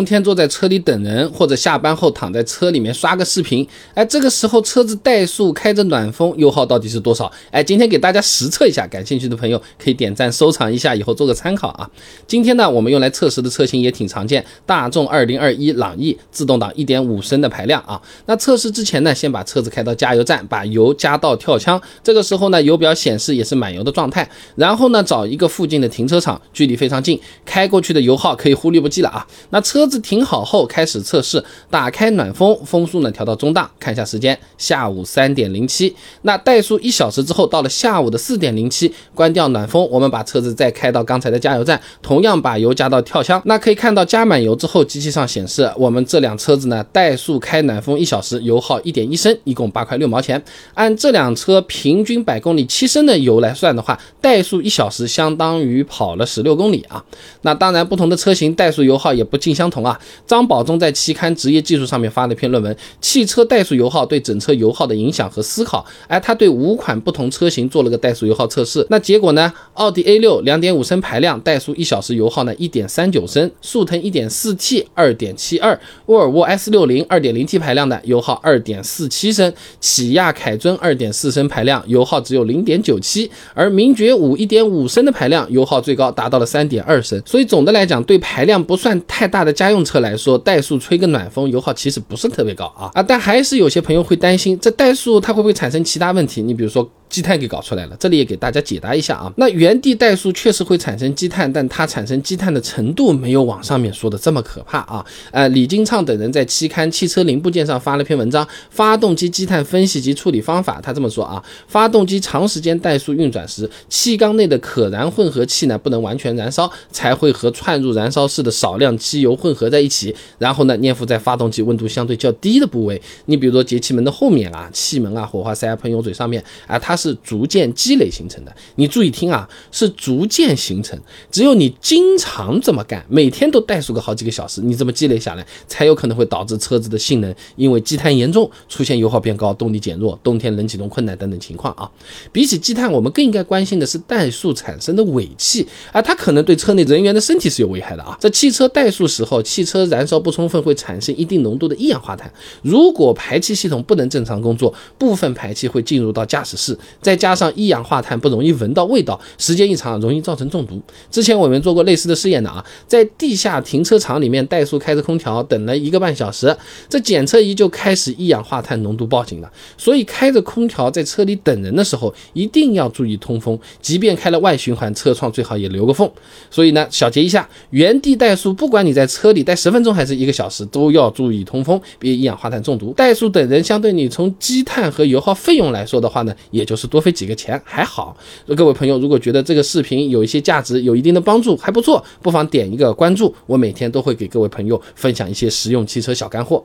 冬天坐在车里等人，或者下班后躺在车里面刷个视频，哎，这个时候车子怠速开着暖风，油耗到底是多少？哎，今天给大家实测一下，感兴趣的朋友可以点赞收藏一下，以后做个参考啊。今天呢，我们用来测试的车型也挺常见，大众2021朗逸自动挡1.5升的排量啊。那测试之前呢，先把车子开到加油站，把油加到跳枪，这个时候呢，油表显示也是满油的状态。然后呢，找一个附近的停车场，距离非常近，开过去的油耗可以忽略不计了啊。那车。子停好后开始测试，打开暖风，风速呢调到中档，看一下时间，下午三点零七。那怠速一小时之后，到了下午的四点零七，关掉暖风，我们把车子再开到刚才的加油站，同样把油加到跳枪。那可以看到加满油之后，机器上显示我们这辆车子呢，怠速开暖风一小时，油耗一点一升，一共八块六毛钱。按这辆车平均百公里七升的油来算的话，怠速一小时相当于跑了十六公里啊。那当然，不同的车型怠速油耗也不尽相同。啊，张宝忠在期刊《职业技术》上面发了一篇论文《汽车怠速油耗对整车油耗的影响和思考》。哎，他对五款不同车型做了个怠速油耗测试。那结果呢？奥迪 A6 2.5升排量怠速一小时油耗呢1.39升，速腾 1.4T 2.72，沃尔沃 S60 2.0T 排量的油耗2.47升，起亚凯尊2.4升排量油耗只有0.97，而名爵五1.5升的排量油耗最高达到了3.2升。所以总的来讲，对排量不算太大的加用车来说，怠速吹个暖风，油耗其实不是特别高啊啊！但还是有些朋友会担心，这怠速它会不会产生其他问题？你比如说。积碳给搞出来了，这里也给大家解答一下啊。那原地怠速确实会产生积碳，但它产生积碳的程度没有网上面说的这么可怕啊。呃，李金畅等人在期刊《汽车零部件》上发了篇文章《发动机积碳分析及处理方法》，他这么说啊：发动机长时间怠速运转时，气缸内的可燃混合气呢不能完全燃烧，才会和窜入燃烧室的少量机油混合在一起，然后呢粘附在发动机温度相对较低的部位。你比如说节气门的后面啊、气门啊、火花塞啊、喷油嘴上面啊，它。是逐渐积累形成的，你注意听啊，是逐渐形成。只有你经常这么干，每天都怠速个好几个小时，你这么积累下来，才有可能会导致车子的性能因为积碳严重，出现油耗变高、动力减弱、冬天冷启动困难等等情况啊。比起积碳，我们更应该关心的是怠速产生的尾气啊，它可能对车内人员的身体是有危害的啊。在汽车怠速时候，汽车燃烧不充分，会产生一定浓度的一氧化碳。如果排气系统不能正常工作，部分排气会进入到驾驶室。再加上一氧化碳不容易闻到味道，时间一长容易造成中毒。之前我们做过类似的试验的啊，在地下停车场里面怠速开着空调等了一个半小时，这检测仪就开始一氧化碳浓度报警了。所以开着空调在车里等人的时候，一定要注意通风，即便开了外循环，车窗最好也留个缝。所以呢，小结一下，原地怠速，不管你在车里待十分钟还是一个小时，都要注意通风，别一氧化碳中毒。怠速等人，相对你从积碳和油耗费用来说的话呢，也就。是多费几个钱还好，各位朋友，如果觉得这个视频有一些价值，有一定的帮助，还不错，不妨点一个关注，我每天都会给各位朋友分享一些实用汽车小干货。